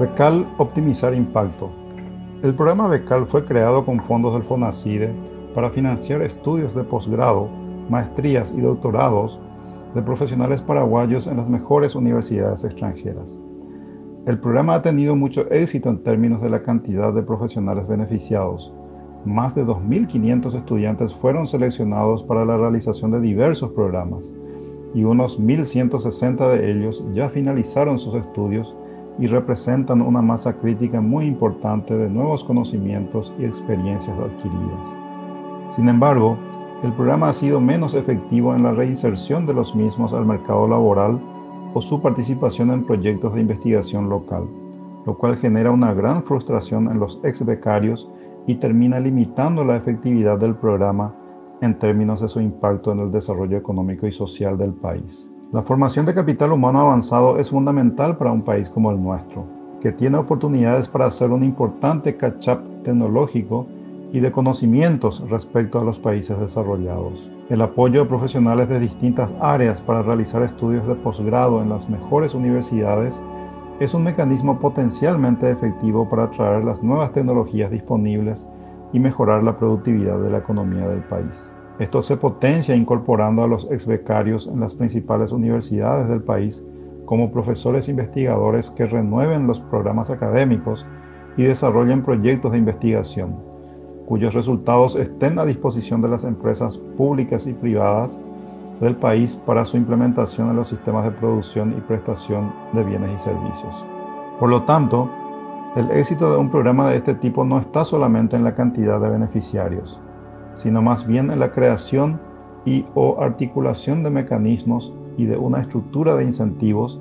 Becal Optimizar Impacto. El programa Becal fue creado con fondos del FONACIDE para financiar estudios de posgrado, maestrías y doctorados de profesionales paraguayos en las mejores universidades extranjeras. El programa ha tenido mucho éxito en términos de la cantidad de profesionales beneficiados. Más de 2.500 estudiantes fueron seleccionados para la realización de diversos programas y unos 1.160 de ellos ya finalizaron sus estudios y representan una masa crítica muy importante de nuevos conocimientos y experiencias adquiridas. Sin embargo, el programa ha sido menos efectivo en la reinserción de los mismos al mercado laboral o su participación en proyectos de investigación local, lo cual genera una gran frustración en los ex becarios y termina limitando la efectividad del programa en términos de su impacto en el desarrollo económico y social del país. La formación de capital humano avanzado es fundamental para un país como el nuestro, que tiene oportunidades para hacer un importante catch-up tecnológico y de conocimientos respecto a los países desarrollados. El apoyo de profesionales de distintas áreas para realizar estudios de posgrado en las mejores universidades es un mecanismo potencialmente efectivo para atraer las nuevas tecnologías disponibles y mejorar la productividad de la economía del país. Esto se potencia incorporando a los ex becarios en las principales universidades del país como profesores investigadores que renueven los programas académicos y desarrollen proyectos de investigación, cuyos resultados estén a disposición de las empresas públicas y privadas del país para su implementación en los sistemas de producción y prestación de bienes y servicios. Por lo tanto, el éxito de un programa de este tipo no está solamente en la cantidad de beneficiarios, sino más bien en la creación y o articulación de mecanismos y de una estructura de incentivos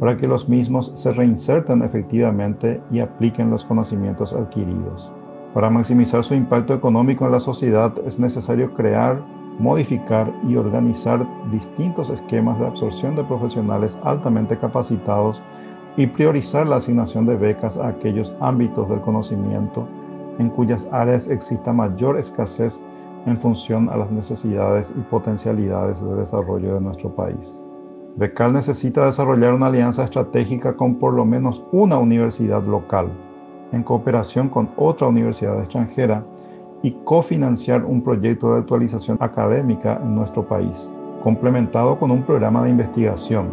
para que los mismos se reinserten efectivamente y apliquen los conocimientos adquiridos. Para maximizar su impacto económico en la sociedad es necesario crear, modificar y organizar distintos esquemas de absorción de profesionales altamente capacitados y priorizar la asignación de becas a aquellos ámbitos del conocimiento en cuyas áreas exista mayor escasez en función a las necesidades y potencialidades de desarrollo de nuestro país. Becal necesita desarrollar una alianza estratégica con por lo menos una universidad local, en cooperación con otra universidad extranjera, y cofinanciar un proyecto de actualización académica en nuestro país, complementado con un programa de investigación,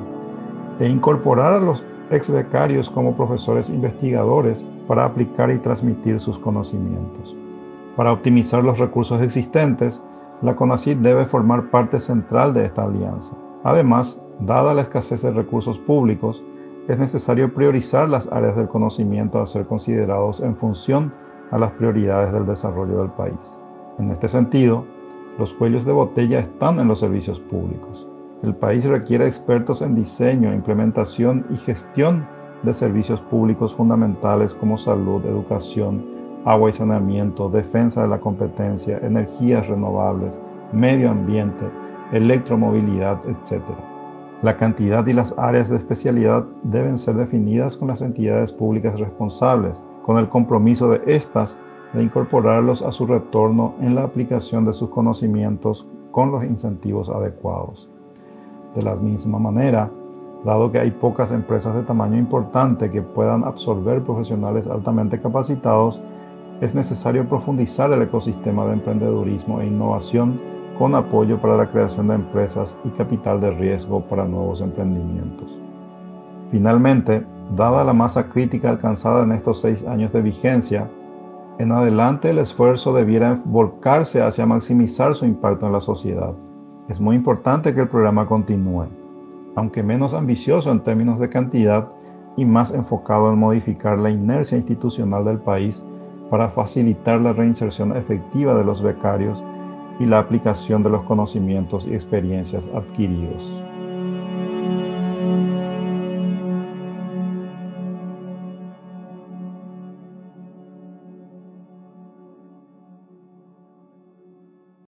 e incorporar a los ex becarios como profesores investigadores para aplicar y transmitir sus conocimientos. Para optimizar los recursos existentes, la CONACYT debe formar parte central de esta alianza. Además, dada la escasez de recursos públicos, es necesario priorizar las áreas del conocimiento a ser considerados en función a las prioridades del desarrollo del país. En este sentido, los cuellos de botella están en los servicios públicos. El país requiere expertos en diseño, implementación y gestión de servicios públicos fundamentales como salud, educación, agua y saneamiento, defensa de la competencia, energías renovables, medio ambiente, electromovilidad, etc. La cantidad y las áreas de especialidad deben ser definidas con las entidades públicas responsables, con el compromiso de éstas de incorporarlos a su retorno en la aplicación de sus conocimientos con los incentivos adecuados. De la misma manera, dado que hay pocas empresas de tamaño importante que puedan absorber profesionales altamente capacitados, es necesario profundizar el ecosistema de emprendedurismo e innovación con apoyo para la creación de empresas y capital de riesgo para nuevos emprendimientos. Finalmente, dada la masa crítica alcanzada en estos seis años de vigencia, en adelante el esfuerzo debiera volcarse hacia maximizar su impacto en la sociedad. Es muy importante que el programa continúe, aunque menos ambicioso en términos de cantidad y más enfocado en modificar la inercia institucional del país para facilitar la reinserción efectiva de los becarios y la aplicación de los conocimientos y experiencias adquiridos.